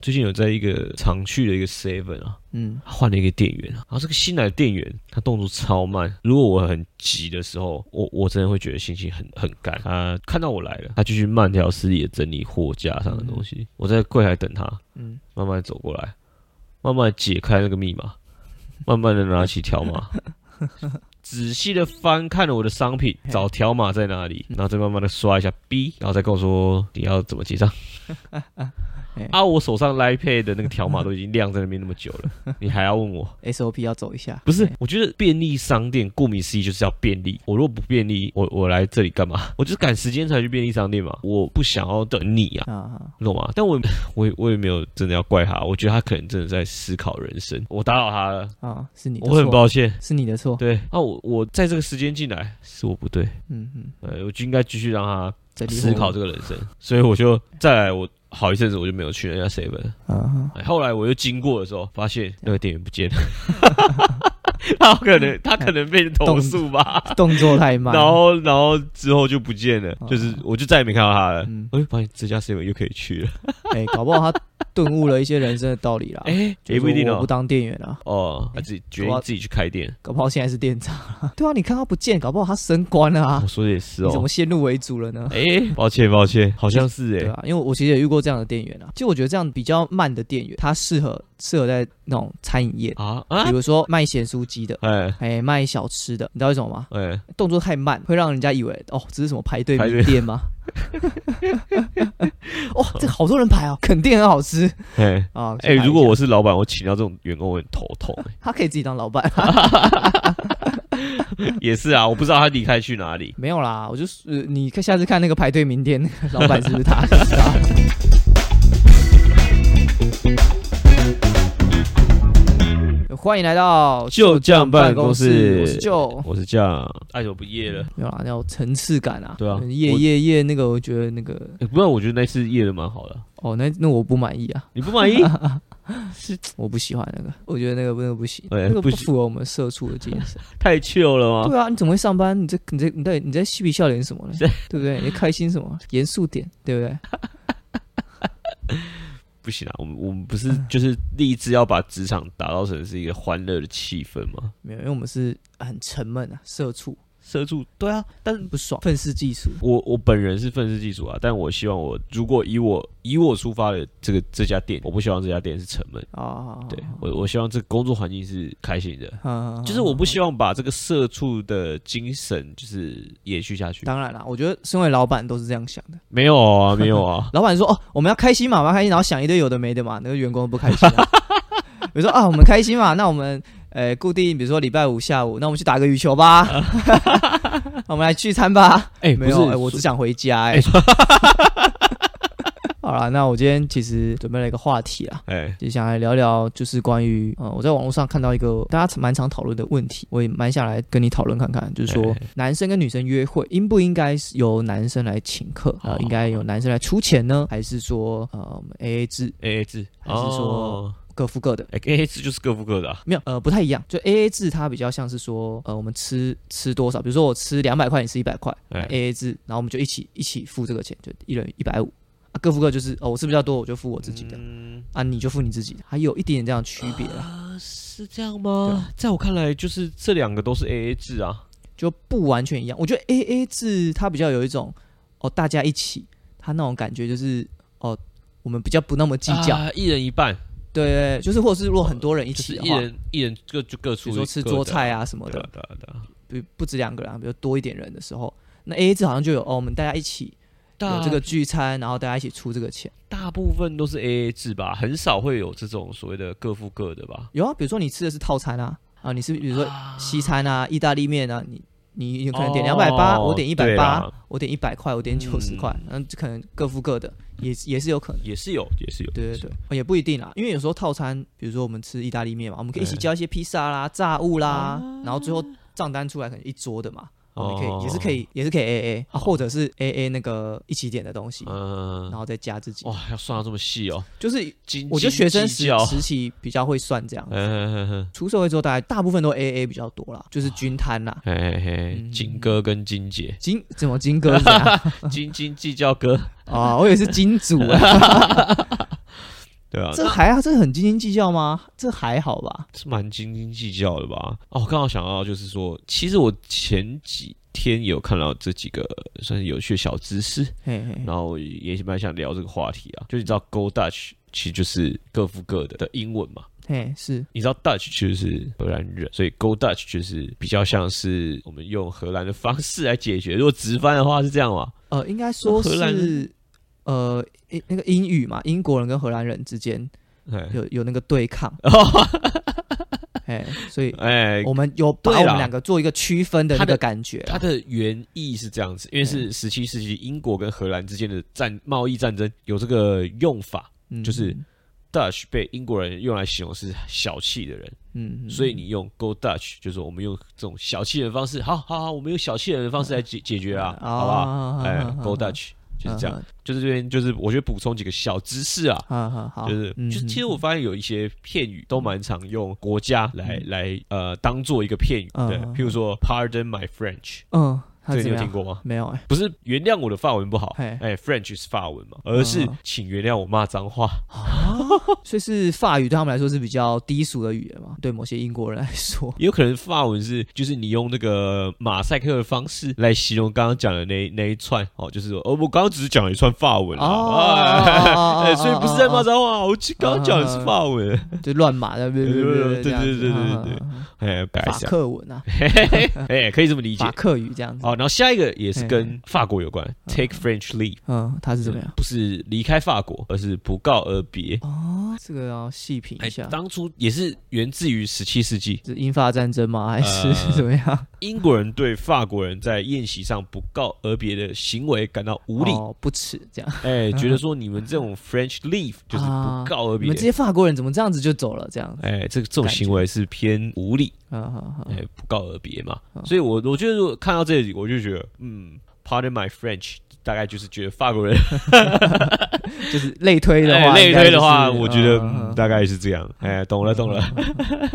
最近有在一个常去的一个 Seven 啊，嗯，换了一个店员啊，然后这个新来的店员他动作超慢，如果我很急的时候，我我真的会觉得心情很很干。他看到我来了，他继续慢条斯理的整理货架上的东西。我在柜台等他，嗯，慢慢走过来，慢慢解开那个密码，慢慢的拿起条码。仔细的翻看了我的商品，找条码在哪里，然后再慢慢的刷一下 B，然后再跟我说你要怎么结账。啊，我手上 Line Pay 的那个条码都已经晾在那边那么久了，你还要问我？SOP 要走一下，不是，我觉得便利商店顾名思义就是要便利。我如果不便利，我我来这里干嘛？我就是赶时间才去便利商店嘛。我不想要等你啊，啊，你懂吗？但我 我也我也没有真的要怪他，我觉得他可能真的在思考人生。我打扰他了，啊，是你的我很，抱歉。是你的错，对啊，我我在这个时间进来是我不对，嗯嗯，呃，我就应该继续让他思考这个人生，所以我就再来，我好一阵子我就没有去人家 seven。后来我又经过的时候，发现那个店员不见了，他可能他可能被投诉吧，动作太慢，然后然后之后就不见了，啊就是我就再也没看到他了。嗯，哎，发现这家 seven 又可以去了，哎，搞不好他 顿悟了一些人生的道理啦，哎，就是也不一定哦我不。当店员啊，哦，他自己决定自己去开店，搞不好现在是店长啊，对啊，你看他不见，搞不好他升官了啊我，说的也是哦你怎么。先入为主了呢？哎，抱歉抱歉，好像是哎，对啊，因为我其实也遇过这样的店员啊。就我觉得这样比较慢的店员，他适合适合在那种餐饮业，啊啊比，如说卖咸酥鸡的，哎哎，卖小吃的，你知道为什么吗？哎，动作太慢，会让人家以为哦，这是什么排队排队名店吗？哇，这好多人排哦，肯定很好吃哎啊！哎，去排一下如果我是老板，我请到这种员工，我很头痛。哎 他可以自己当老板，也是啊，我不知道他离开去哪里。没有啦，我就是、呃你看下次看那个排队名店，那个老板是不是他？欢迎来到就酱办公室我是就我是这样，爱久不夜了？没有啦，那种层次感啊，对啊夜夜夜那个，我觉得那个欸不然我觉得那次夜的蛮好的。哦，那那我不满意啊，你不满意？是我不喜欢那个，我觉得那个那个不行，那个不符合我们社畜的精神。太 chill 了吗？对啊，你怎么会上班？你在你在你在你在嬉皮笑脸什么呢？对不对？你在开心什么？严肃点，对不对？不行啊，我们我们不是就是立志要把职场打造成是一个欢乐的气氛吗？没有，因为我们是很沉闷啊，社畜社畜对啊，但是不爽，愤世嫉俗。我我本人是愤世嫉俗啊，但我希望我如果以我以我出发的这个这家店，我不希望这家店是沉闷。啊，对我，我希望这个工作环境是开心的，啊，就是我不希望把这个社畜的精神就是延续下去。当然啦，我觉得身为老板都是这样想的。没有啊，没有啊，老板说：“哦，我们要开心嘛，我们要开心，然后想一堆有的没的嘛，那个员工不开心、啊。比如说啊，我们开心嘛，那我们呃固定，比如说礼拜五下午，那我们去打个羽球吧，我们来聚餐吧。哎、没有，不是，哎我只想回家、哎。好了，那我今天其实准备了一个话题啊，哎、就想来聊聊，就是关于呃，我在网络上看到一个大家蛮常讨论的问题，我也蛮想来跟你讨论看看，就是说哎。男生跟女生约会应不应该是由男生来请客？啊、应该由男生来出钱呢，还是说呃我们 A A 制？A A 制，还是说哦各付各的？哎 A A 制就是各付各的、啊，没有，呃，不太一样。就 A A 制，它比较像是说，呃，我们吃吃多少，比如说我吃两百块，你吃一百块哎，A A 制，然后我们就一起一起付这个钱，就一人一百五。啊，各付各就是哦，我吃比较多，我就付我自己的，嗯啊，你就付你自己的，还有一点点这样的区别啦。啊，是这样吗啊？在我看来，就是这两个都是 A A 制啊。就不完全一样。我觉得 A A 制它比较有一种哦，大家一起，它那种感觉就是哦，我们比较不那么计较，啊一人一半，对对，对就是或者是如果很多人一起的话，一人一人各就各出比如说吃桌菜啊什么的对啊，对啊对啊。不不止两个人啊，比如多一点人的时候，那 A A 制好像就有哦，我们大家一起有这个聚餐，然后大家一起出这个钱。大部分都是 A A 制吧，很少会有这种所谓的各付各的吧。有啊，比如说你吃的是套餐啊，啊，你是比如说啊西餐啊、意大利面啊，你你有可能点两百八，哦我点一百八，我点一百块，我点九十嗯块，嗯，可能各付各的，也也是有可能。也是有，也是有，对对对，，哦也不一定啦，因为有时候套餐，比如说我们吃意大利面嘛，我们可以一起对。叫一些披萨啦、炸物啦啊，然后最后账单出来可能一桌的嘛，我们可哦。以也是可以也是可以 A A 啊，或者是 A A 那个一起点的东西，嗯。然，后再加自己，哇，要算到这么细哦，就是斤我觉得学生时时期比较会算这样，嗯，出社会之后大概大部分都 A A 比较多啦，就是均摊啦。嘿嘿金哥跟金姐，金怎么金哥 斤斤计较哥，啊？我以为是金主啊。对啊，这还好，这很斤斤计较吗？这还好吧？是蛮斤斤计较的吧？哦，我刚好想到就是说，其实我前几天有看到这几个算是有趣的小知识，嘿嘿，然后也蛮想聊这个话题啊。就是你知道 “Go Dutch” 其实就是各付各的的英文嘛？嘿是，你知道 Dutch 其实是荷兰人，所以 Go Dutch 就是比较像是我们用荷兰的方式来解决。如果直翻的话是这样嘛？呃，应该说是呃英那个英语嘛，英国人跟荷兰人之间哎有有那个对抗，哎，所以 哎，我们有把对我们两个做一个区分的那个感觉啦。它的原意是这样子，因为是十七世纪英国跟荷兰之间的战贸易战争有这个用法嗯。就是，Dutch 被英国人用来形容是小气的人，嗯，嗯所以你用 Go Dutch 就是我们用这种小气人的方式，好好好，我们用小气人的方式来解解决啊，好不好？哎，Go Dutch 就是这样，就是这边就是我觉得补充几个小知识啊，就是嗯就其实我发现有一些片语都蛮常用国家来来呃当做一个片语，对，嗯。譬如说 Pardon my French，这？你有听过吗？没有哎，不是原谅我的法文不好，嘿哎，French 是法文嘛，而是嗯请原谅我骂脏话。所以是法语对他们来说是比较低俗的语言嘛？对某些英国人来说，也有可能法文是，就是你用那个马赛克的方式来形容刚刚讲的那那一串哦，就是说，哦，我刚刚只是讲了一串法文啊，哦哎，所以不是在骂脏话，我刚刚讲的是法文，就乱码的，对对对对对哎，改法一下，克文啊，哎，可以这么理解法。克语这样子。哦，然后下一个也是跟法国有关，take French leave，嗯，他是怎么样？不是离开法国，而是不告而别。哦，这个要细品哎一下，，当初也是源自于十七世纪，是英法战争吗？还是呃怎么样？英国人对法国人在宴席上不告而别的行为感到无理，哦，不耻这样。哎，觉得说你们这种 French leave 就是不告而别你们这，些法国人怎么这样子就走了？这样子，哎，这个这种行为是偏无理，嗯嗯嗯，哎，不告而别嘛。嗯所以我我觉得如果看到这里，我就觉得，嗯，Pardon my French，大概就是觉得法国人。就是类推的哎话，类推的话，就是我觉得大概是这样。哎，懂了懂了。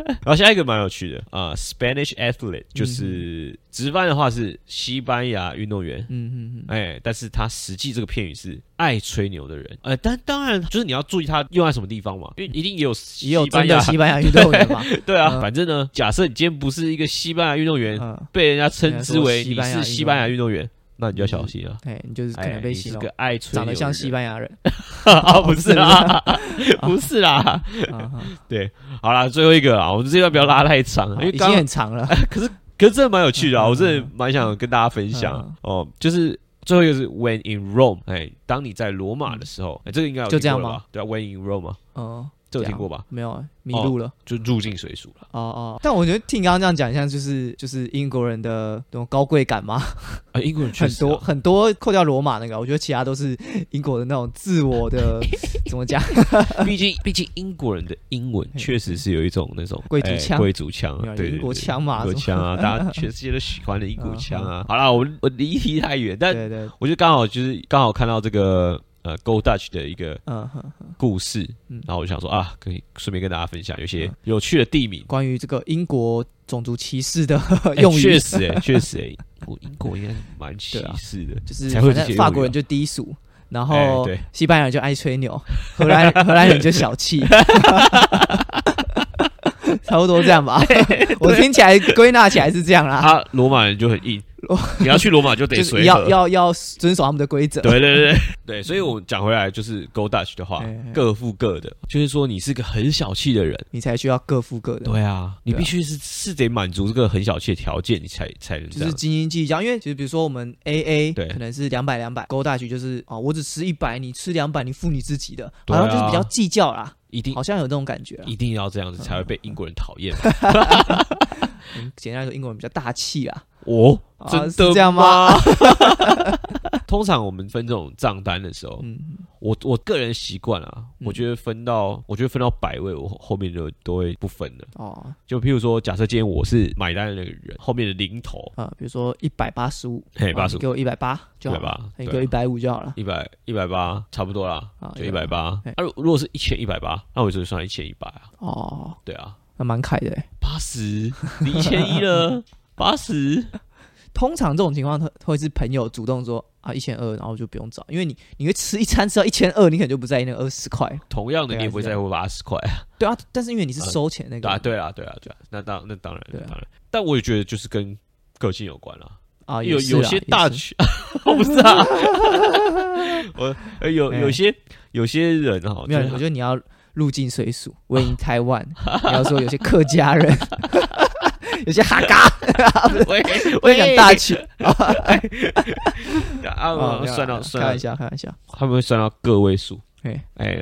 然后下一个蛮有趣的啊，Spanish athlete 就是直翻的话是西班牙运动员。嗯嗯嗯，哎，但是他实际这个片语是爱吹牛的人，呃，但当然就是你要注意他用在什么地方嘛，因为一定也有也有西班牙真的西班牙运动员嘛？对啊，嗯。反正呢，假设你今天不是一个西班牙运动员，嗯，被人家称之为你是西班牙运动员，那你就要小心了。哎，你就是可哎能，被洗个爱吹长得像西班牙人。啊，不是啦，不是啦。对好啦，最后一个啊，我们这段不要拉太长，因为刚已经很长了。可是可是真的蛮有趣的啊，嗯我真的蛮想跟大家分享哦，就是。最后一个是 When in Rome，哎，当你在罗马的时候，哎，这个应该有就这样吗？对啊，When in Rome 嘛，嗯，这有听过吧？没有啊，迷路了。就入境水俗了。哦哦，但我觉得听你刚刚这样讲，像就是就是英国人的那种高贵感嘛，啊，英国人确很实啊。多很多扣掉罗马那个，我觉得其他都是英国的那种自我的 怎么讲？毕竟，毕竟英国人的英文确实是有一种那种哎贵族腔。贵族腔对，英国对腔嘛英国腔啊，大家全世界都喜欢的英国腔啊。好啦，我我离题太远，但我就刚好就是刚好看到这个呃 Go Dutch 的一个故事，嗯。然后我就想说啊，可以顺便跟大家分享有些有趣的地名。关于这个英国种族歧视的哎用语，确实哎，确实哎，我英国应该蛮歧视的，就是法国人就低俗。然哎后西班牙人就爱吹牛，荷兰 荷兰人就小气，差不多这样吧。我听起来归纳起来是这样啦，他，罗马人就很硬，你要去罗马就得就是随。要要要遵守他们的规则。对对对对 对，所以我讲回来就是 Go Dutch 的话各付各的，就是说你是个很小气的人。你才需要各付各的。对啊，你必须是是得满足这个很小气的条件，你才才能。就是斤斤计较，因为其实比如说我们 A A 对可能是两百两百，勾大局就是哦，我只吃一百，你吃两百，你付你自己的，好像就是比较计较啦，一定好像有这种感觉啦。一定要这样子才会被英国人讨厌。嗯简单来说，英国人比较大气啊，哦，啊真的是这样吗？通常我们分这种账单的时候，嗯，我我个人习惯啊，嗯我觉得分到我觉得分到百位，我后后面就都会不分了。哦，就譬如说，假设今天我是买单的那个人，后面的零头，啊，比如说一百八十五，嘿，八十五给我一百八就好了，180对啊你给我一百五就好了。一百一百八，差不多啦，啊就一百八。嘿那如如果是一千一百八，那我就算一千一百啊。哦，对啊，那蛮凯的欸，八十离一千一了，八十。通常这种情况，他会是朋友主动说啊一千二，然后就不用找，因为你你会吃一餐吃到一千二，你可能就不在意那二十块。同样的，你也不会在乎八十块啊。对啊，但是因为你是收钱那个，啊，对啊，对啊，对啊，那当那当然，对啊当然。但我也觉得就是跟个性有关了。啊，有有些大也是群，我不知道。我呃有哎有些有些人哈，没有，我觉得你要入境随俗，为你台湾，你要说有些客家人，有些哈嘎，喂我也讲大气 啊，算到啦算到，开玩笑，开玩笑，他们会算到个位数，哎，哎，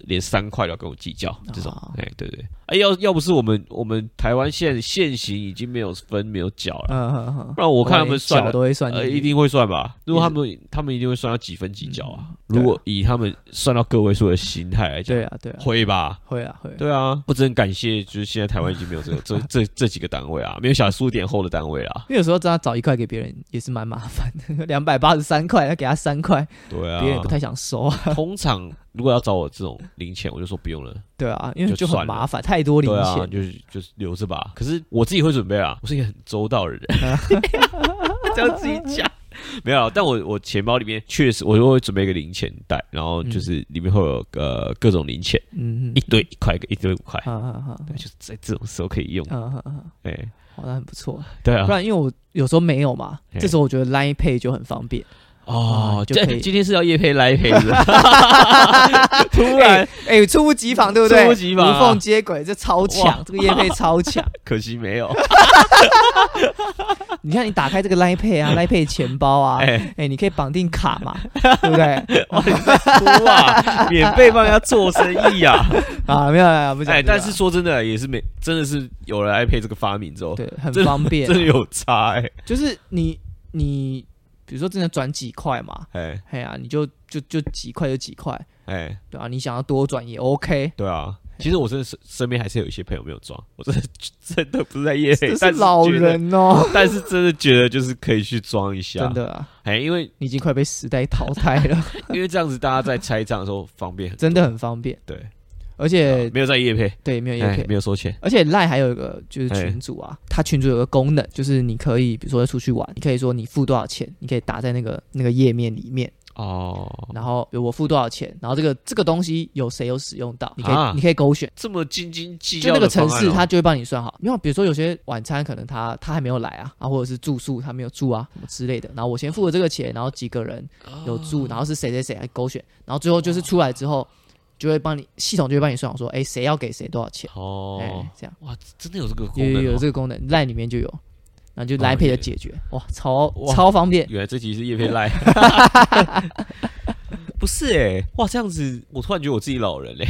连三块都要跟我计较这种哦，哎，对对，哎，要要不是我们我们台湾现现行已经没有分没有角了，嗯哼哼，不然我看他们算。都会算一定会算吧？如果他们他们一定会算到几分几角啊？嗯如果以他们算到个位数的心态来讲，对啊，对啊，会吧？会啊，会啊，对啊，我只能感谢，就是现在台湾已经没有这个 这这这几个单位啊，没有小数点后的单位啊。因为有时候真的找一块给别人也是蛮麻烦的，两百八十三块，要给他三块，对啊，别人也不太想收啊。通常如果要找我这种零钱，我就说不用了。对啊，因为就很麻烦，太多零钱。就是就是留着吧。可是我自己会准备啊，我是一个很周到的人，这样自己讲。没有啊，但我我钱包里面确实我就会准备一个零钱袋，然后就是里面会有呃各种零钱，嗯一堆一块一堆五块，嗯，好好好，对，就是在这种时候可以用。嗯嗯嗯，哎，好，的很不错。对啊。不，然因为我有时候没有嘛，嘿。这时候我觉得 Line Pay 就很方便。哦，就 今天是要夜配来配的，突然哎，猝不及防，对不对？猝不及防啊无缝接轨，这超强，这个夜配超强。可惜没有。你看，你打开这个 Line Pay 啊，Line Pay 钱包啊，哎，哎，你可以绑定卡嘛，对不对？哇，你哭啊！免费帮人家做生意啊！啊，没有没有，不讲。哎，但是说真的，也是没，真的是有了 iPad 这个发明之后，对，很方便真，的有差哎就是你你比如说真的转几块嘛，哎哎呀，你就就就几块就几块，哎，对啊、你想要多转也 OK。对啊。其实我真的身身边还是有一些朋友没有装，我真的 真的不 是在夜配，这但是老，人哦，但是真的觉得就是可以去装一下，真的啊，哎，因为你已经快被时代淘汰了，因为这样子大家在拆账的时候方便很，真的很方便，对，而且、啊没有在夜配，对没有哎也可以。没有收钱，而且 Line 还有一个就是哎。群主啊，他群主有个功能，就是你可以比如说出去玩，你可以说你付多少钱，你可以打在那个那个页面里面，哦，然后我付多少钱，然后这个这个东西有谁有使用到，你可以、啊。你可以勾选。这么斤斤计较就那个城市，方案哦。它就会帮你算好。因为比如说有些晚餐可能他他还没有来啊，啊或者是住宿他没有住啊什么之类的，然后我先付了这个钱，然后几个人有住，然后是谁谁谁来勾选，然后最后就是出来之后就会帮你系统就会帮你算好说，哎谁要给谁多少钱，哎、哦，这样。哇，真的有这个功有有能哦，有这个功能，Line 里面就有，然后就哦 Line Pay 也的解决，哇超哇。超方便，原来这集是叶配赖，不是哎、哇，这样子我突然觉得我自己老人嘞、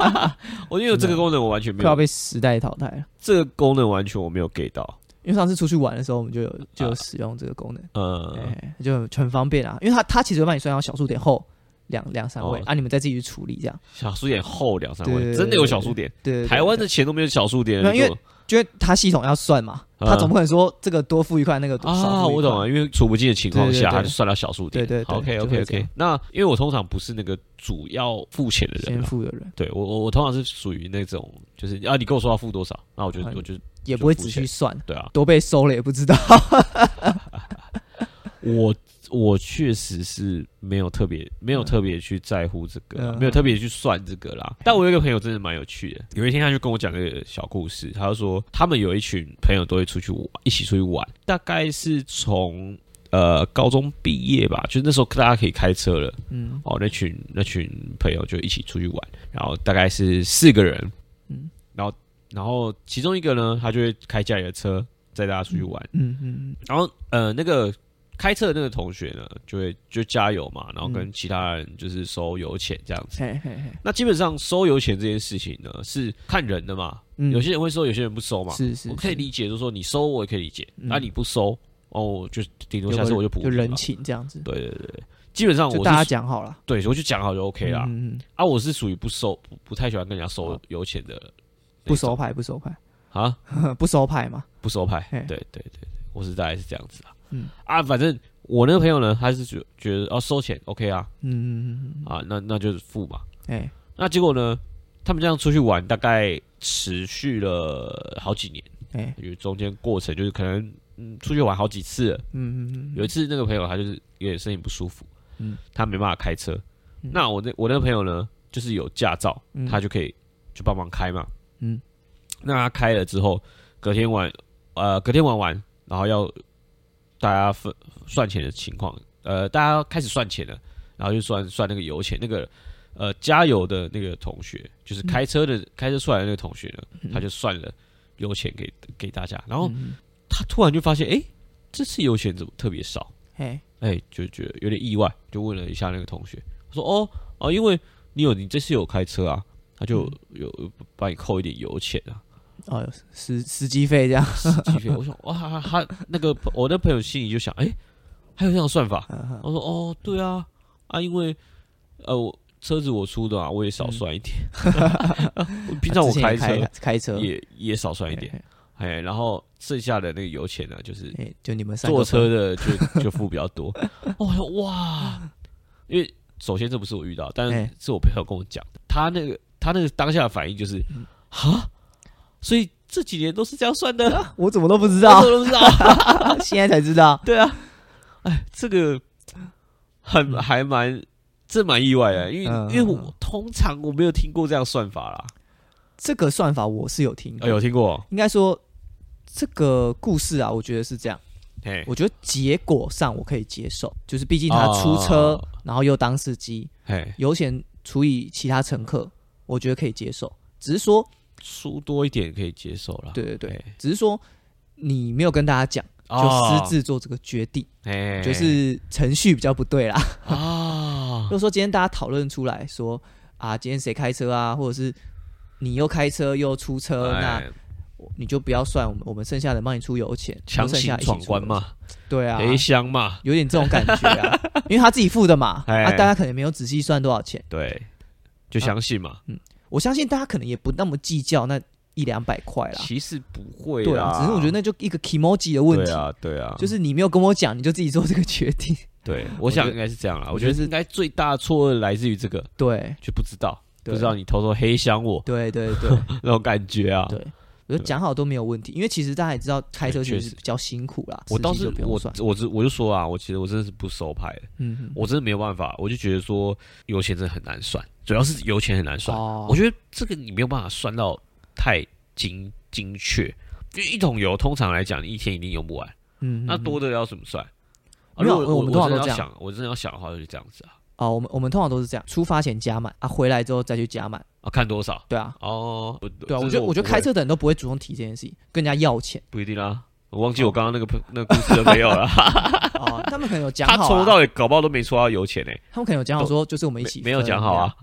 我因为有这个功能我完全没快要，被时代淘汰了。这个功能完全我没有 get 到，因为上次出去玩的时候，我们就有就有使用这个功能，呃，哎、就很很方便啊。因为它它其实会帮你算到小数点后两两三位、哦。啊，你们再自己去处理这样。小数点后两三位，真的有小数点，对台湾的钱都没有小数点，因为因为它系统要算嘛，嗯它总不可能说这个多付一块，那个多少啊，我懂了，因为数不尽的情况下，对对对它就算到小数点，对对对，OK OK OK 那因为我通常不是那个主要付钱的人先啊，付的人对我我我通常是属于那种就是啊，你跟我说要付多少，那我就啊我就也不会仔细算，对啊，都被收了也不知道。我我确实是没有特别没有特别去在乎这个没有特别去算这个啦。但我有一个朋友真的蛮有趣的，有一天他就跟我讲个小故事，他就说他们有一群朋友都会出去玩，一起出去玩，大概是从。呃，高中毕业吧，就是那时候大家可以开车了嗯哦。那群那群朋友就一起出去玩，然后大概是四个人，嗯然后然后其中一个呢，他就会开家里的车载大家出去玩，嗯嗯然后呃，那个开车的那个同学呢，就会就加油嘛，然后嗯。跟其他人就是收油钱这样子。那基本上收油钱这件事情呢，是看人的嘛，嗯。有些人会收，有些人不收嘛。是是，是我可以理解，就是说你收我也可以理解，嗯。那、你不收哦，就顶多下次我就补就人。情这样子，对对对对，基本上我大家讲好了。对，我就讲好就 OK 啦。嗯嗯，啊，我是属于不收不不太喜欢跟人家收油钱的，不收牌不收牌啊，不收牌 嘛，不收派。对对对对，我是大概是这样子啊。嗯。啊，反正我那个朋友呢，他是觉觉得哦收钱 OK 啊，嗯嗯嗯嗯，啊，那那就是付嘛。哎。那结果呢，他们这样出去玩，大概持续了好几年，哎。因为中间过程就是可能嗯出去玩好几次了。嗯嗯嗯有一次那个朋友他就是有点身体不舒服，嗯。他没办法开车。嗯。那我那我那个朋友呢，就是有驾照，嗯。他就可以就帮忙开嘛。嗯，那他开了之后，隔天晚，呃，隔天玩完，然后要大家分算钱的情况，呃，大家开始算钱了，然后就算算那个油钱，那个呃加油的那个同学，就是开车的、开车出来的那个同学呢，嗯。他就算了油钱给给大家，然后嗯。他突然就发现，哎、这次油钱怎么特别少？嘿，哎、就觉得有点意外，就问了一下那个同学，他说：“哦哦，因为你有你这次有开车啊，他就有有帮你扣一点油钱啊，哦，有司司机费这样，司机费。”我想哇，他他那个我那朋友心里就想，哎、还有这样的算法？嗯我说：“哦，对啊，啊，因为呃我车子我出的啊，我也少算一点。平常我开车开车也也少算一嘿点，哎，然后剩下的那个油钱呢，就是就你们三坐车的就就付比较多。哦我说哇，因为首先这不是我遇到，但是哎是我朋友跟我讲的。他那个他那个当下的反应就是嗯哈，所以这几年都是这样算的，我怎么都不知我道怎，么都不知道。现在才知道。对啊，哎，这个很还蛮这蛮意外的，因为嗯因为我通常我没有听过这样算法啦。这个算法我是有听有听过？应该说这个故事啊，我觉得是这样。嘿，我觉得结果上我可以接受，就是毕竟他出车，哦然后又当司机，嘿，油钱除以其他乘客，我觉得可以接受。只是说，输多一点可以接受啦。对对对。嘿，只是说你没有跟大家讲，就哦私自做这个决定，哎，就是程序比较不对啦。啊。如，果说今天大家讨论出来说啊，今天谁开车啊，或者是你又开车又出车，那哎你就不要算我们我们剩下的帮你出油钱，强行闯关。嘛，对啊，A 箱嘛，有点这种感觉啊，因为他自己付的嘛，哎。啊，大家可能没有仔细算多少钱。对，就相信嘛。我相信大家可能也不那么计较那一两百块啦，其实不会对啊，只是我觉得那就一个 emoji 的问题，对啊，对啊，就是你没有跟我讲，你就自己做这个决定，对，我想应该是这样啦。我觉得是应该最大的错愕来自于这个，对。就不知道，不知道你偷偷黑箱我对对对。那种感觉啊。对，我觉得讲好都没有问题，因为其实大家也知道开车其确实比较辛苦啦，我倒司机是我我就我就说啊，我其实我真的是不收派的，嗯嗯，我真的没有办法，我就觉得说油钱真的很难算，主要是油钱很难算。哦。我觉得这个你没有办法算到太精精确，因为一桶油通常来讲，你一天一定用不完，嗯，嗯那多的要怎么算？啊如果我们通常都这样真的要想，我真的要想的话，就是这样子啊，哦，我们我们通常都是这样，出发前加满啊，回来之后再去加满，啊，看多少对啊，哦，对对啊，我觉得我觉得开车的人都不会主动提这件事情，跟人家要钱。不一定啦，我忘记我刚刚那个朋那个故事都没有了，哦，他们可能有讲 好、啊，抽到也搞不好都没抽到油钱呢，他们可能有讲好说，就是我们一起没没有讲好啊，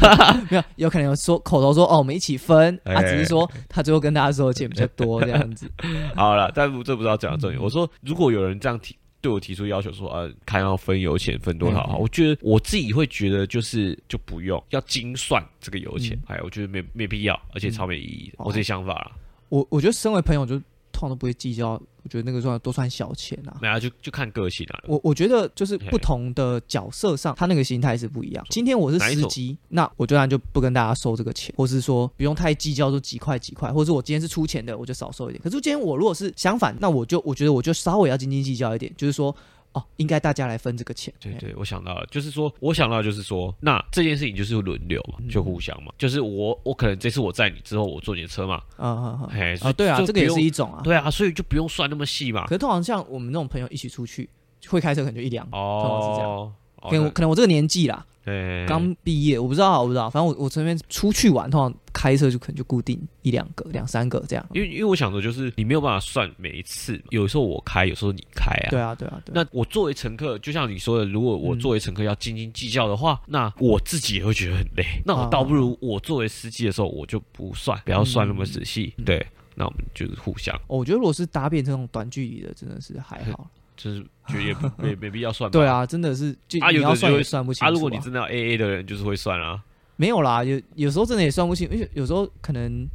这样，没有，有可能有说口头说哦，我们一起分，哎他只是说他最后跟大家说钱比较多这样子，好了，但不这不是要讲的重点。我说，如果有人这样提对我提出要求说，呃，看要分油钱分多少嗯，我觉得我自己会觉得就是就不用要精算这个油钱嗯，哎，我觉得没没必要，而且超没意义的，哦。我自己想法啦。我我觉得身为朋友就通常都不会计较，我觉得那个算都算小钱啊。没有啊，就就看个性啊。我我觉得就是不同的角色上，他那个心态是不一样。今天我是司机，那我当然就不跟大家收这个钱，或是说不用太计较，说几块几块，或者是我今天是出钱的，我就少收一点。可是今天我如果是相反，那我就我觉得我就稍微要斤斤计较一点，就是说哦，应该大家来分这个钱。嘿。对对，我想到了，就是说，我想到的就是说，那这件事情就是轮流嘛，嗯。就互相嘛，就是我我可能这次我载你之后，我坐你的车嘛，嗯嗯嗯，哎，啊，对啊，这个也是一种啊。对啊，所以就不用算那么细嘛。可。是通常像我们那种朋友一起出去，会开车可能就一两，通常是这样。哦，可能我可能我这个年纪啦，对，刚毕业，我不知道，我不知道，反正我我这边出去玩，通常开车就可能就固定一两个、两三个这样。因为因为我想说，就是你没有办法算每一次，有时候我开，有时候你开啊。对啊，对啊。那我作为乘客，就像你说的，如果我嗯作为乘客要斤斤计较的话，那我自己也会觉得很累。那我倒不如我作为司机的时候，我就不算，不要算那么仔细。嗯对，那我们就是互相，哦我觉得如果是搭便这种短距离的，真的是还好。就是觉得也 没没必要算。对，啊，真的是就啊你要算有的就会也算不清楚、啊，如果你真的要 A A 的人，就是会算啊。没有啦，有有时候真的也算不清，因为有时候可能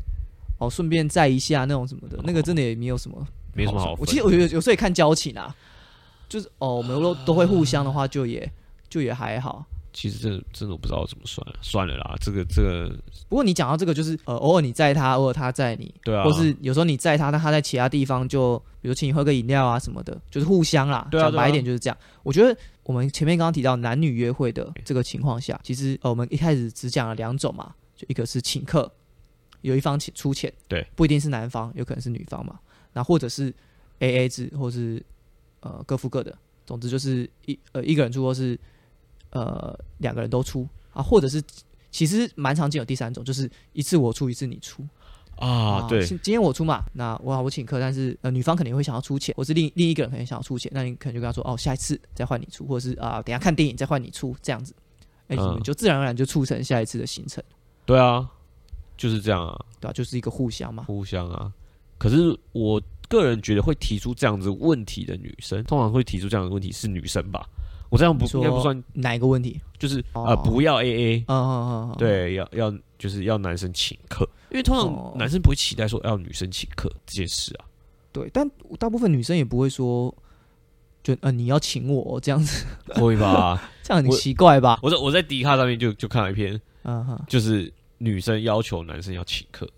哦顺便载一下那种什么的，那个真的也没有什么没什么好我其实我有有时候也看交情啊，就是哦我们都都会互相的话，就也就也还好。其实真的真的我不知道怎么算了，算了啦，这个这个不过你讲到这个，就是呃，偶尔你载他，偶尔他载你，对啊，或是有时候你载他，但他在其他地方就，比如请你喝个饮料啊什么的，就是互相啦。讲白一点就是这样。我觉得我们前面刚刚提到男女约会的这个情况下，其实呃我们一开始只讲了两种嘛，就一个是请客，有一方请出钱，对，不一定是男方，有可能是女方嘛。那或者是 A A 制，或是呃各付各的，总之就是一呃一个人出，或是呃两个人都出啊，或者是其实蛮常见有第三种，就是一次我出，一次你出。啊，对，今今天我出嘛，那我好我请客，但是呃女方肯定会想要出钱，或是另另一个人可能想要出钱，那你可能就跟他说哦，下一次再换你出，或者是啊、等一下看电影再换你出这样子，哎、嗯你们就自然而然就促成下一次的行程，对啊，就是这样啊，对啊、就是一个互相嘛，互相啊。可是我个人觉得会提出这样子问题的女生，通常会提出这样的问题是女生吧？我这样不应该不算，哪一个问题？就是哦呃不要 A A，嗯嗯嗯嗯，对，要要就是要男生请客，因为通哦常男生不会期待说要女生请客这件事啊。对，但大部分女生也不会说，就呃你要请我、这样子，会吧？这样很奇怪吧？我在我在迪卡上面就就看了一篇，嗯哼，就是女生要求男生要请客哦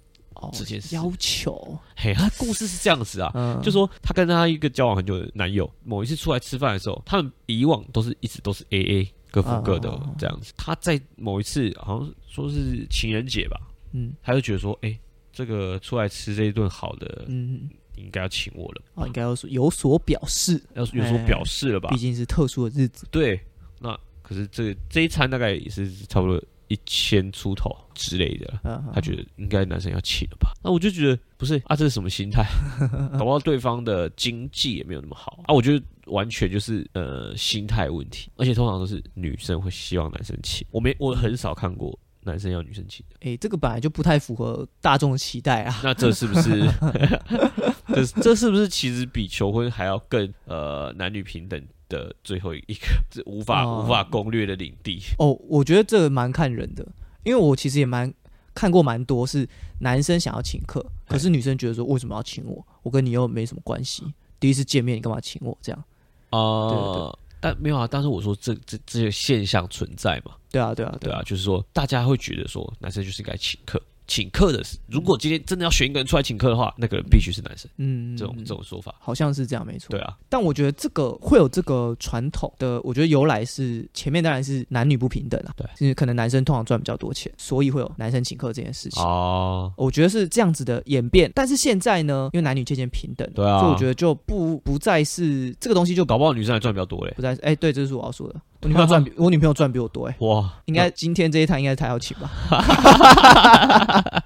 这件事。要求，嘿，他故事是这样子啊，嗯，就说他跟他一个交往很久的男友，某一次出来吃饭的时候，他们以往都是一直都是 A A 各付各的这样子。他在某一次好像说是情人节吧，嗯。他就觉得说，哎、这个出来吃这一顿好的，嗯，应该要请我了，哦，应该要说有所表示，要有所表示了吧。毕？竟是特殊的日子。对，那可是这这一餐大概也是差不多一千出头之类的，嗯，他觉得应该男生要请了吧？那我就觉得不是啊，这是什么心态？搞不好对方的经济也没有那么好啊。我觉得完全就是呃心态问题，而且通常都是女生会希望男生请，我没我很少看过男生要女生请的。哎、这个本来就不太符合大众的期待啊。那这是不是 这这是不是其实比求婚还要更呃男女平等的最后一个 这无法、哦。无法攻略的领地？哦，我觉得这个蛮看人的，因为我其实也蛮看过蛮多是男生想要请客，可是女生觉得说为什么要请我？我跟你又没什么关系，第一次见面你干嘛请我？这样，呃，但没有啊，但是我说这这这些现象存在嘛，对啊，对啊，对啊，，就是说大家会觉得说男生就是应该请客，请客的，如果今天真的要选一个人出来请客的话，那个人必须是男生，嗯，这种嗯这种说法，好像是这样，没错。对啊，但我觉得这个会有这个传统的，我觉得由来是前面当然是男女不平等啊，对。就是可能男生通常赚比较多钱，所以会有男生请客这件事情。哦，我觉得是这样子的演变，但是现在呢，因为男女渐渐平等，对啊。所以我觉得就不不再是这个东西就搞不好女生还赚比较多嘞，不再是哎、对，这是我要说的，我女朋友赚比 我女朋友赚比我多哎、哇，应该今天这一趟应该是她要请吧？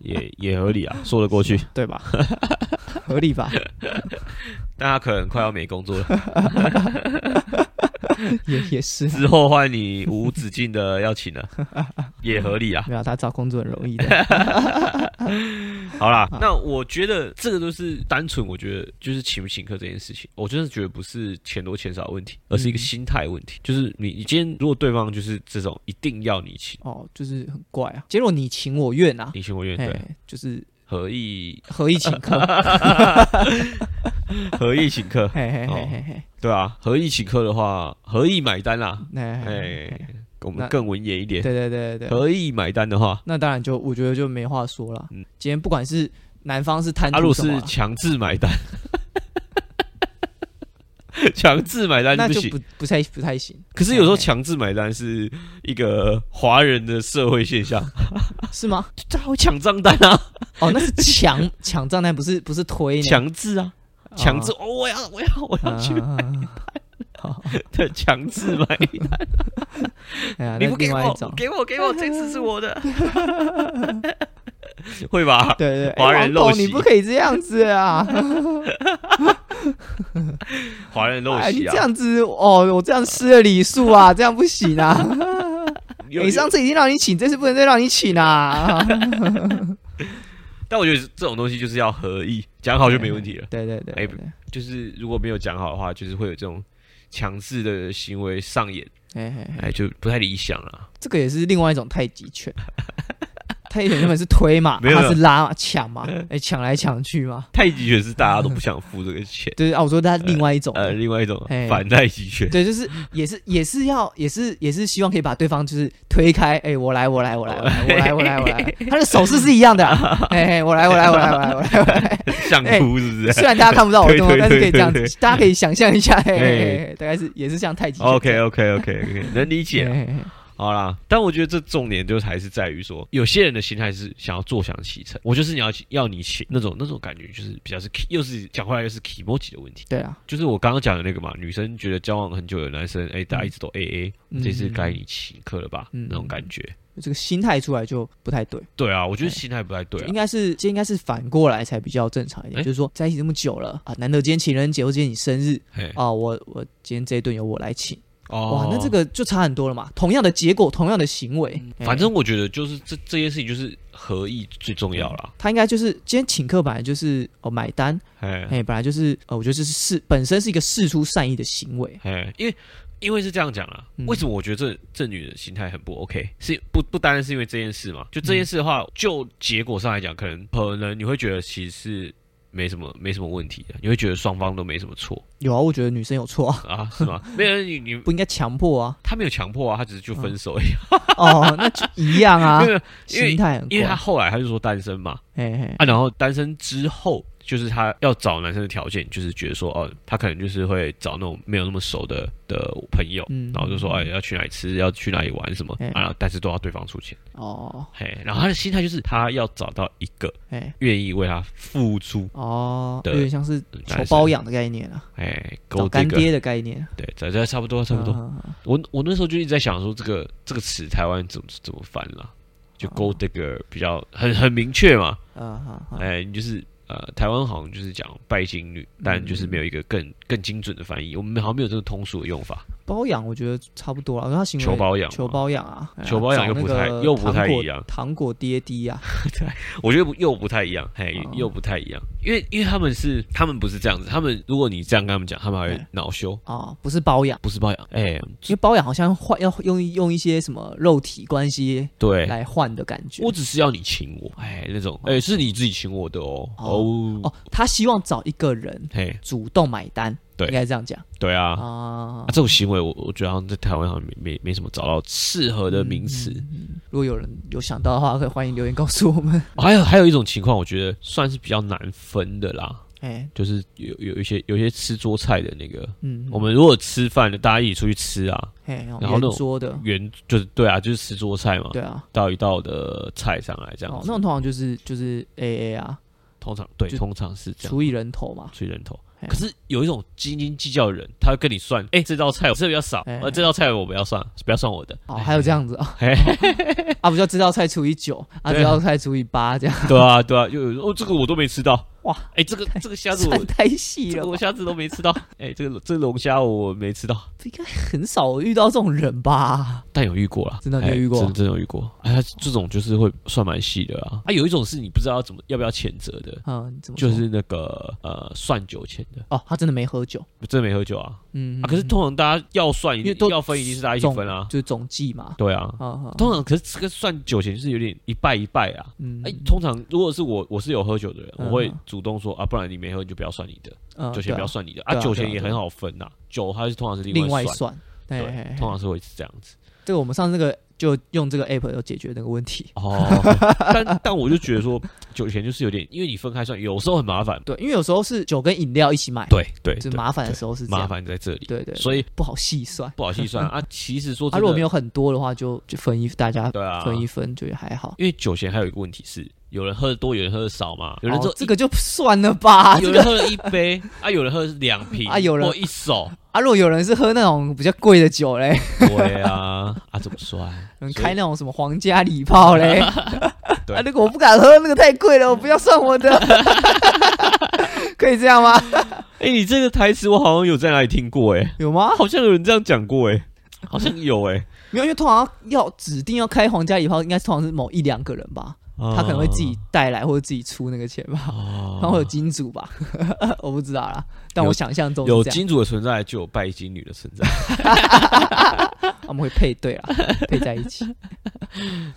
也也合理啊，说得过去，对吧？合理吧？但他可能快要没工作了，也也是，之后换你无止境的邀请了，也合理啊。没有他找工作很容易的。好啦，那我觉得这个都是单纯，我觉得就是请不请客这件事情，我真的觉得不是钱多钱少的问题，而是一个嗯心态问题。就是你你今天如果对方就是这种一定要你请，哦，就是很怪啊。结果你情我愿啊，你情我愿，对，哎，就是合意。何意请客，何意请客，嘿嘿嘿哦。嘿嘿，对啊，何意请客的话，何意买单啦，哎哎，我们更文言一点，对对对对对，何意买单的话，那当然就我觉得就没话说了。嗯。今天不管是男方是贪阿鲁是强制买单，强制买单不行那就不。不太不太行，可是有时候哎。强制买单是一个华人的社会现象，是吗？他会抢账单啊，哦，那是抢抢账单，不是不是推呢，强制啊，哦。强制哦，我要我要我要去啊好，的强制买单，哎呀，那你不给我另外一种，给我给我，这次是我的，会吧？对对，华人陋习你不可以这样子啊！华人陋哎，你习啊，这样子哦，我这样失了礼数啊，这样不行啊！有你上次已经让你请，这次不能再让你请啊！但我觉得这种东西就是要合意，讲好就没问题了。对对对，哎对就是如果没有讲好的话，就是会有这种强制的行为上演，哎，哎，就不太理想了。这个也是另外一种太极拳。太极拳原本是推嘛，没有他是拉嘛，抢嘛，哎，抢来抢去嘛。太极拳是大家都不想付这个钱，对啊，我说他另外一种，呃，另外一种哎反太极拳，对，就是也是也是要也是也是希望可以把对方就是推开，哎、我来我来我来我来 我来我来他的手势是一样的、啊，哎、哎我来我来我来我来我来我来，相扑是不是？虽然大家看不到我动作，但是可以这样子，大家可以想象一下，哎大概是也是像太极拳？OK OK OK OK，能理解好啦，但我觉得这重点就还是在于说，有些人的心态是想要坐享其成，我就是你要要你请那种那种感觉，就是比较是又是讲回来又是 emoji 的问题，对啊，就是我刚刚讲的那个嘛，女生觉得交往很久的男生，哎、大家一直都 A A，、嗯这次该你请客了吧？嗯那种感觉。这个心态出来就不太对，对啊，我觉得哎心态不太对啊应。该是这应该是反过来才比较正常一点，哎就是说在一起这么久了啊，难得今天情人节或今天你生日嘿，啊，我我今天这一顿由我来请。哦哇，那这个就差很多了嘛。同样的结果，同样的行为，哎反正我觉得就是这这件事情就是合意最重要啦。他应该就是今天请客本来就是哦买单，哎哎，本来就是呃，我觉得这是事本身是一个事出善意的行为。哎，因为因为是这样讲啦，嗯为什么我觉得这这女的心态很不 OK？是不不单单是因为这件事嘛？就这件事的话，就结果上来讲，可能可能你会觉得其实是没什么没什么问题的，你会觉得双方都没什么错有啊，我觉得女生有错啊，啊，是吗？没有你你不应该强迫啊。他没有强迫啊，他只是就分手而已。哦，那就一样啊 因，为因为他。后来他就说单身嘛，嘿嘿，啊，然后单身之后，就是他要找男生的条件，就是觉得说，哦，他可能就是会找那种没有那么熟的的朋友，嗯。然后就说，哎，要去哪里吃，要去哪里玩什么，哎啊，但是都要对方出钱，哦，嘿，然后他的心态就是他要找到一个哎，愿意为他付出，哦，有对点像是求包养的概念啊，哎，找勾这个，干爹的概念。对，这这差不多，差不多。我我那时候就一直在想说，这个这个词台湾怎么怎么翻啦？就哦。gold digger 比较很很明确嘛，嗯嗯嗯。哎，你就是呃，台湾好像就是讲拜金女，但就是没有一个更更精准的翻译，我们好像没有这个通俗的用法。包养我觉得差不多了，他行为求包养求包养啊，求包养又不太又不太一样。糖果爹爹啊，对我觉得又不太一样，嘿哦，又不太一样，因为因为他们是他们不是这样子，他们如果你这样跟他们讲，他们还会哎恼羞，啊，不是包养，不是包养，哎，因为包养好像换要用用一些什么肉体关系对，来换的感觉。我只是要你请我，哎，那种，哎，是你自己请我的哦，哦他希望找一个人嘿，主动买单，对。应该这样讲。对啊。啊。啊，这种行为我我觉得好像在台湾好像没没没什么找到适合的名词。如果有人有想到的话，可以欢迎留言告诉我们。还有还有一种情况，我觉得算是比较难分的啦，哎，就是有有一些有一些吃桌菜的那个，嗯，我们如果吃饭的，大家一起出去吃啊，哎，然后那种圆桌的，圆就是对啊，就是吃桌菜嘛，对啊，倒一道的菜上来这样哦，子。那种通常就是就是 A A 啊，通常对，就通常是这样，除以人头嘛。除以人头。哎可是有一种斤斤计较的人，他会跟你算，哎，这道菜我吃的比较少，哎呃，这道菜我不要算，不要算我的。哦，还有这样子啊，嘿，啊，不就这道菜除以九，啊，对这道菜除以八，这样对啊，对啊，又有哦，这个我都没吃到，哇，哎，这个这个虾子我太细了我，虾子都没吃到。哎、这个这个龙虾我没吃到，应该很少遇到这种人吧？但有遇过啦。真的有遇过哎真真的有遇过。哎，他这种就是会算蛮细的啊。啊，有一种是你不知道怎么要不要谴责的，嗯，怎么就是那个呃算酒钱的，哦，他真的没喝酒，真的没喝酒啊。嗯啊，可是通常大家要算一定因为都要分一定是大家一起分啊。就是总计嘛，对啊，通常可是这个算酒钱就是有点一败一败啊。嗯哎，通常如果是我我是有喝酒的人，嗯我会主动说啊，不然你没喝你就不要算你的，嗯酒钱不要算你的啊。酒钱也很好分呐，酒它是通常是另外外算。算，对，通常是会是这样子。这个我们上次那个就用这个 app 有解决那个问题。哦，但但我就觉得说，酒钱就是有点，因为你分开算，有时候很麻烦。对，因为有时候是酒跟饮料一起买，对对，对就麻烦的时候是这麻样，烦在这里，对对，所以不好细算。不好细算 啊。其实说他，如果没有很多的话，就就分一，大家对啊，分一分就也还好。因为酒钱还有一个问题是，有人喝的多，有人喝的少嘛。有人说哦这个就算了吧，有人喝了一杯 啊，有人喝两瓶啊有人或一手，啊，如果有人是喝那种比较贵的酒嘞，对啊，啊怎么算？有人所以开那种什么皇家礼炮嘞，对。啊，那个我不敢喝，那个太贵了，我不要算我的，可以这样吗？哎，你这个台词我好像有在哪里听过，哎，有吗？好像有人这样讲过，哎，好像有，哎，没有，因为通常要指定要开皇家礼炮，应该是通常是某一两个人吧，他可能会自己带来或者自己出那个钱吧，哦，他会有金主吧，我不知道啦，但我想象中有。金主的存在，就有拜金女的存在。他们会配对啊，配在一起。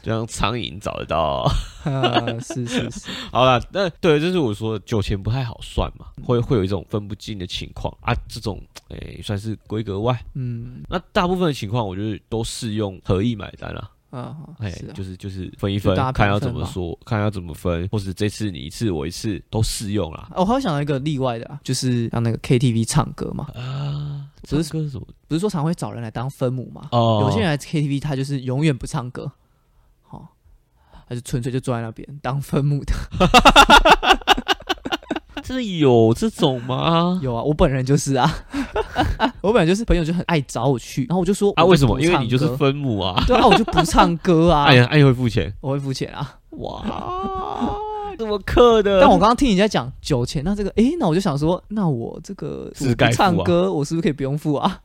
就像苍蝇找得到。呃，是是是，好了，那对，就是我说的酒钱不太好算嘛，会会有一种分不清的情况啊，这种诶、算是规格外。嗯那大部分的情况，我觉得都适用合意买单啊，啊，哎、是啊，就是就是分一分看要怎么说，看要怎么分，或是这次你一次我一次都适用啦。哦我还会想到一个例外的啊，就是像那个 KTV 唱歌嘛，啊，只是唱歌是什么？不是说常会找人来当分母嘛？哦，有些人来 KTV 他就是永远不唱歌，好、他就纯粹就坐在那边当分母的。真的有这种吗？有啊，我本人就是啊，我本来就是朋友就很爱找我去，然后我就说啊，为什么？因为你就是分母啊。对啊，我就不唱歌啊 哎，呀，哎，你会付钱？我会付钱啊。哇，怎么刻的。但我刚刚听人家讲酒钱，那这个哎，那我就想说，那我这个是该付啊唱歌，我是不是可以不用付啊？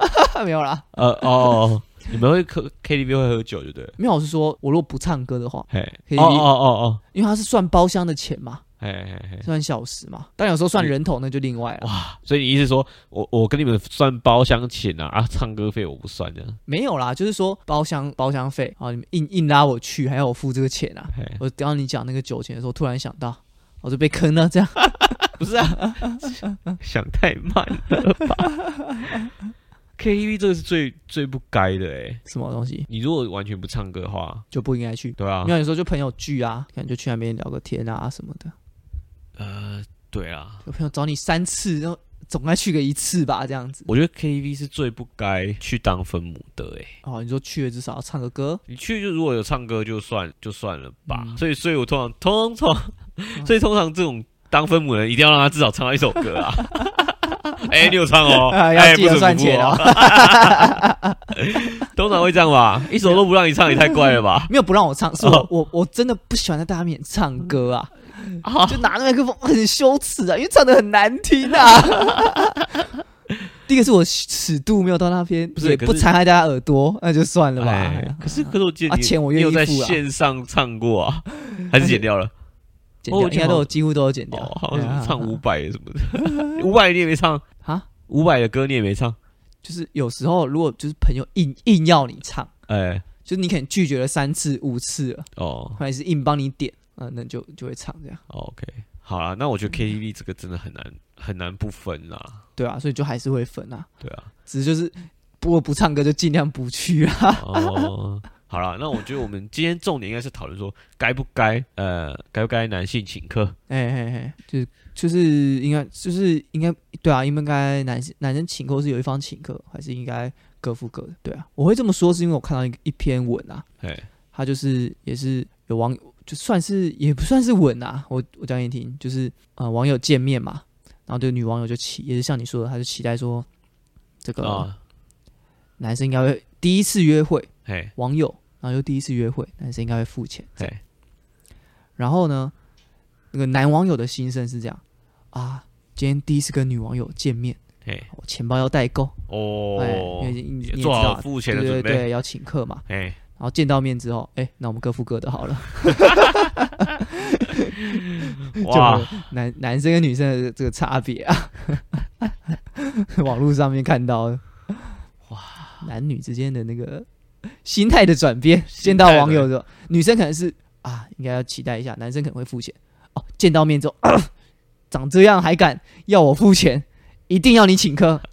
没有啦，呃哦，你们会喝 KTV 会喝酒，对不对？没有，我是说我如果不唱歌的话，嘿哦哦哦哦，因为它是算包厢的钱嘛，嘿嘿嘿。算小时嘛，但有时候算人头那就另外了。哇，所以你意思说我我跟你们算包厢钱啊，啊，唱歌费我不算的。没有啦，就是说包厢包厢费啊，你们硬硬拉我去，还要我付这个钱啊。我刚刚你讲那个酒钱的时候，突然想到，我就被坑了，这样 不是啊，想太慢了吧？KTV 这个是最最不该的哎。什么东西你如果完全不唱歌的话，就不应该去。对啊因为，有时候就朋友聚啊，可能就去那边聊个天啊什么的。呃，对啊，有朋友找你三次，然后总该去个一次吧，这样子。我觉得 KTV 是最不该去当分母的哎。哦，你说去了至少要唱个歌，你去就如果有唱歌就算就算了吧。嗯所以所以我通常通常所以通常这种当分母的人一定要让他至少唱到一首歌啊。哎、你有唱哦，哎、记得不准不付算钱哦 通常会这样吧，一首都不让你唱，也太怪了吧？没有不让我唱，是我、哦我我真的不喜欢在大家面前唱歌啊，就拿着麦克风很羞耻啊，因为唱的很难听啊。第一个是我尺度没有到那边，也不是也不残害大家耳朵，那就算了吧。哎，可是可是我记得你、啊钱我愿意你有在付啊。线上唱过啊，还是剪掉了？剪掉，哦应该都有几乎都有剪掉。唱五百什么的，伍佰你也没唱，啊，伍佰的歌你也没唱，就是有时候如果就是朋友硬硬要你唱，哎，就是你可能拒绝了三次五次了，哦。或者是硬帮你点，啊，那就就会唱这样。，OK，好啦，那我觉得 KTV 这个真的很难很难不分啦，对啊，所以就还是会分啊，对啊，只是就是如果不唱歌就尽量不去啊。哦，好啦，那我觉得我们今天重点应该是讨论说该不该呃该不该男性请客，哎哎哎，就是就是应该就是应该对啊，应该男生男生请客是有一方请客，还是应该各付各的？对啊，我会这么说是因为我看到一一篇文啊，哎，他就是也是有网友就算是也不算是稳啊，我我讲给你听，就是呃网友见面嘛，然后这个女网友就期也是像你说的，她就期待说这个啊，男生应该会第一次约会，嘿，网友然后又第一次约会，男生应该会付钱。对，然后呢，那个男网友的心声是这样啊，今天第一次跟女网友见面，嘿，我钱包要代购，哦。哎，因为你你也知做好道，付钱的对准备，对对，要请客嘛。哎，然后见到面之后，哎，那我们各付各的好了。哇就，男男生跟女生的这个差别啊，网络上面看到，哇，男女之间的那个心态的转变。见到网友的女生可能是啊，应该要期待一下，男生可能会付钱。哦，见到面之后，长这样还敢要我付钱，一定要你请客。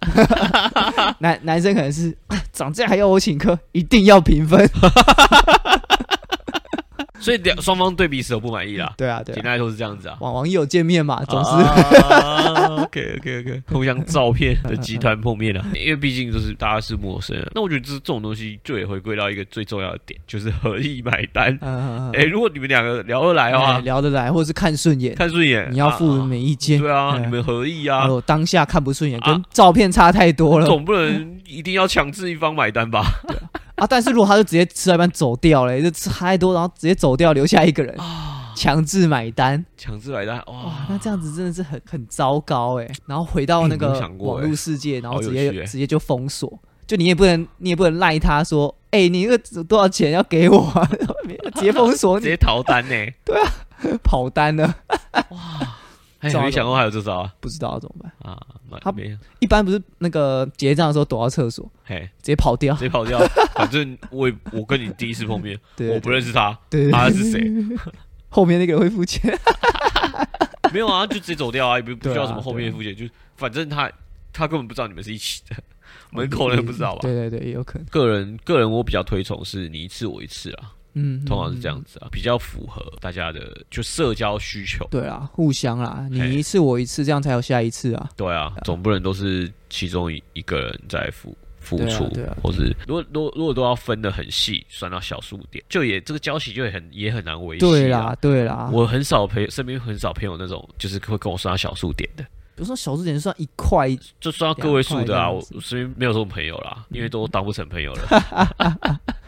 男男生可能是、长这样还要我请客，一定要评分。所以两双方对彼此都不满意啦。对啊，对啊，简单来说是这样子啊。网网友见面嘛，总是、啊 OK OK OK，互相照片的集团碰面啊，因为毕竟就是大家是陌生人。那我觉得这这种东西就也回归到一个最重要的点，就是合意买单。嗯，哎，如果你们两个聊得来的哎话，聊得来，或者是看顺眼，看顺眼，你要付啊没意见。对啊，哎你们合意啊当下看不顺眼，啊跟照片差太多了总不能一定要强制一方买单吧？啊！但是如果他就直接吃到一半走掉了，就吃太多，然后直接走掉，留下一个人啊，强制买单，强制买单，哇哇，，那这样子真的是很很糟糕哎。然后回到那哎个网络世界，然后直接直接就封锁，就你也不能你也不能赖他说，哎，你那个多少钱要给我啊？直接封锁你直接逃单呢？对啊跑单了，没想过还有这招啊不知道怎么办。啊！蛮他没有，一般不是那个结账的时候躲到厕所，嘿，直接跑掉直。接跑掉。反正我也我跟你第一次碰面，对，我不认识他，他是谁？后面那个人会付钱。没有啊，就直接走掉啊，也不不需要什么后面的附件，就反正他他根本不知道你们是一起的，门口人不知道吧？对对对，也有可能。个人个人我比较推崇是你一次我一次啊，嗯，通常是这样嗯。子啊，比较符合大家的就社交需求。对啊，互相啦，你一次我一次，这样才有下一次啊。对啊，总不能都是其中一一个人在付付对啊出，对啊或是如果如果如果都要分的很细，算到小数点，就也这个交集就也很也很难维系、啊。对啦，对啦。我很少朋友身边很少朋友那种就是会跟我算到小数点的，比如说小数点算一块，就算到个位数的啊，我身边没有这种朋友啦，因为都当不成朋友了。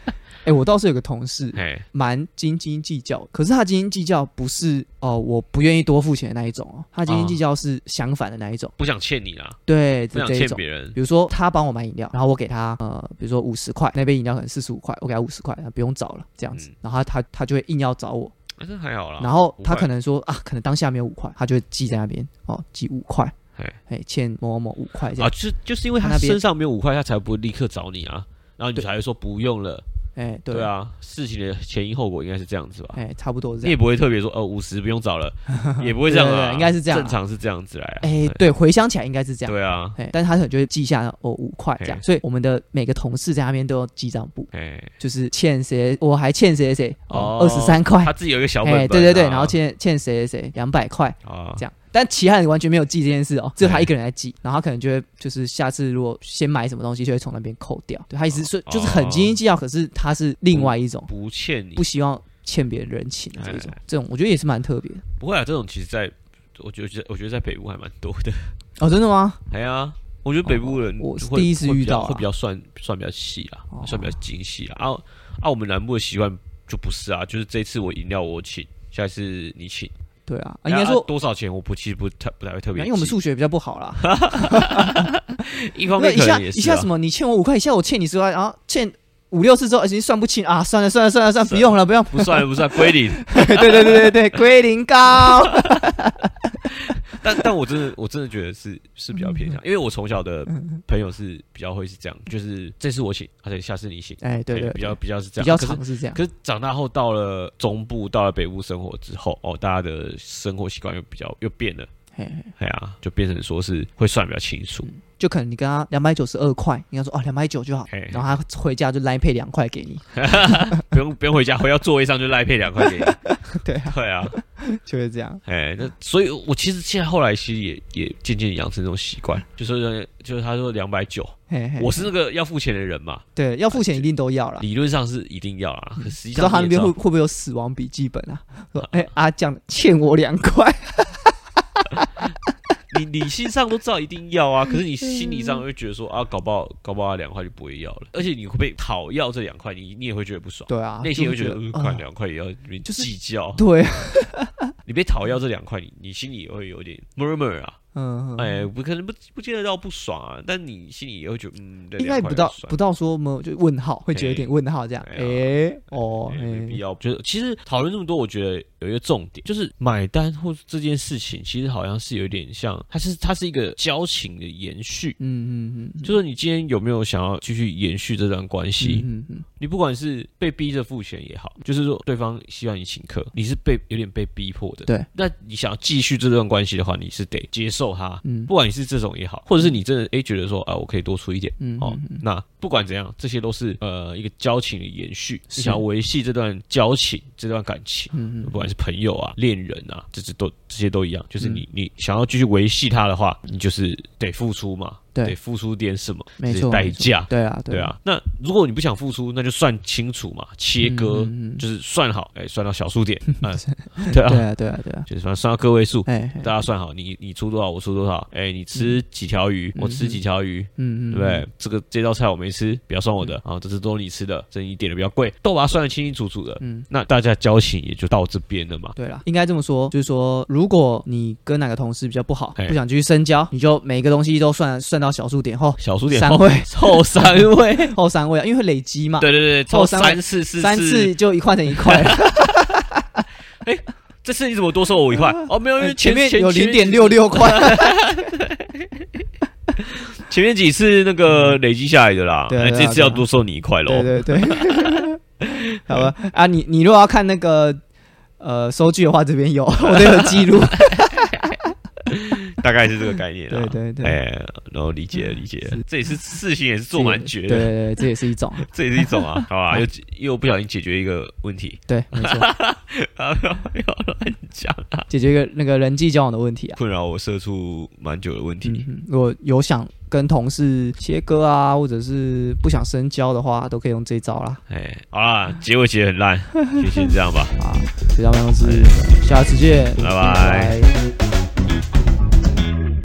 哎，我倒是有个同事，嘿，蛮斤斤计较，可是他斤斤计较不是哦，我不愿意多付钱的那一种哦，他斤斤计较是相反的那一种，不想欠你啦，对，不想。欠别人。比如说他帮我买饮料，然后我给他呃，比如说五十块，那杯饮料可能四十五块，我给他五十块，不用找了这样子嗯，然后他他他就会硬要找我，那这还好啦。然后他可能说啊，可能当下没有五块，他就会记在那边哦，记五块，哎，欠某某某五块这啊，样，就就是因为他身上没有五块，他才不会立刻找你啊，然后你对才会说不用了。哎，对，啊，事情的前因后果应该是这样子吧？哎，差不多是这样。你也不会特别说哦，五十不用找了，也不会这样啊，对应该是这样啊。正常是这样子来啊。哎，对，回想起来应该是这样。对啊，哎，但是他可能就会记下哦五块这样。哎，所以我们的每个同事在那边都有记账簿，哎，就是欠谁，我还欠谁谁谁哦哦二十三块。他，自己有一个小本对对对，然后欠欠谁谁谁两百块，啊这样但其他人完全没有记这件事哦，只有他哎一个人在记，然后他可能就会就是下次如果先买什么东西，就会从那边扣掉。对他意思是就是很斤斤计较，可是他是另外一种不欠你不希望欠别人人情的这种哎，这种我觉得也是蛮特别的。不会啊，这种其实在我觉得我觉得在北部还蛮多的。哦，真的吗？哎呀，我觉得北部人会我是第一次遇到啊会比较算算比较细啦，哦算比较精细啊。啊啊，我们南部的习惯就不是啊，就是这次我饮料我请，下次你请。对啊，啊应该说。多少钱，我不其实不太不太会特别记，因为我们数学比较不好啦，一方面一下一下什么，你欠我五块，一下我欠你十块，然后欠五六次之后，已经算不清啊，算了算了算了算了，不用了不用，不算了不算归零。对对对对对，归零高，但但我真的我真的觉得是是比较偏向，因为我从小的朋友是比较会是这样，就是这次我请，而且下次你请，哎对对，比较比较是这样比较常是这样，可是长大后到了中部，到了北部生活之后，哦，大家的生活习惯又比较又变了，哎呀，就变成说是会算比较清楚，就可能你跟他两百九十二块，你跟他说哦两百九就好嘿，然后他回家就来配两块给你，不用不用回家，回到座位上就赖配两块给你，对啊，对啊，就是这样，哎，那所以，我其实现在后来其实也也渐渐养成这种习惯，就是就是他说两百九，我是那个要付钱的人嘛，对要付钱一定都要了。理论上是一定要啦，可实际不知道他那边会会不会有死亡笔记本啊？说哎阿酱欠我两块，你理性上都知道一定要啊，可是你心理上会觉得说啊，搞不好搞不好两块就不会要了，而且你会被讨要这两块，你你也会觉得不爽，对啊，内心就会觉得呃，啊快两块也要就是计较，对，你被讨要这两块，你你心里也会有点 murmur 啊，嗯，嗯哎，不可能不不见得到不爽啊，但你心里也会觉得嗯，这应该不到不到说么就问号，会觉得有点问号这样，哎哎哦，哎没必哎要。就是其实讨论这么多，我觉得有一个重点，就是买单或这件事情，其实好像是有一点像，它是它是一个交情的延续。嗯嗯嗯，就是你今天有没有想要继续延续这段关系？嗯嗯你不管是被逼着付钱也好，就是说对方希望你请客，你是被有点被逼迫的。对，那你想要继续这段关系的话，你是得接受他。嗯不管你是这种也好，或者是你真的诶觉得说啊，我可以多出一点。嗯哦嗯，那不管怎样，这些都是呃一个交情的延续。是你想要维系这段交情、这段感情，嗯嗯不管是朋友啊、恋人啊，这这都这些都一样。就是嗯你你想要继续维系他的话，你就是得付出嘛，对。得付出点什么，没错代价。对啊对，啊，那如果你不想付出，那就算清楚嘛，切割，嗯嗯嗯。就是算好，哎、算到小数点，嗯，对啊，对啊。对啊对啊，就是算算到个位数，哎，哎大家算好，你你出多少，我出多少，哎、你吃几条鱼，我吃几条鱼，嗯嗯，对不对？这个这道菜我没吃，不要算我的，啊，这是都是你吃的，这你点的比较贵，都把它算的清清楚楚的，嗯。那大家交情也就到这边了嘛。对啦，应该这么说，就是说，如果你跟哪个同事比较不好，哎不想继续深交，你就每个东西都算算到小数点后小数点三位后三位，后三位啊，因为会累积嘛，对对对，凑后三次四三次就一块成一块了。这次你怎么多收我一块？哦，没有，因为呃前面有零点六六块，前面几次那个累积下来的啦，哎，对啊对啊这次要多收你一块喽。对对对，好吧啊，你你如果要看那个呃收据的话，这边有我都有记录，大概是这个概念啊。对对对哎，然后理解理解了，这也是事情也是做蛮绝对的，对对，这也是一种，这也是一种啊，好吧？又又不小心解决一个问题，对，没错，啊，不要乱讲啊，解决一个那个人际交往的问题啊。困扰我社畜蛮久的问题。如果有想跟同事切割啊，或者是不想深交的话，都可以用这一招啦。哎，好啦，结尾结得很烂，就先这样吧。啊，就这样子，下次见，拜拜拜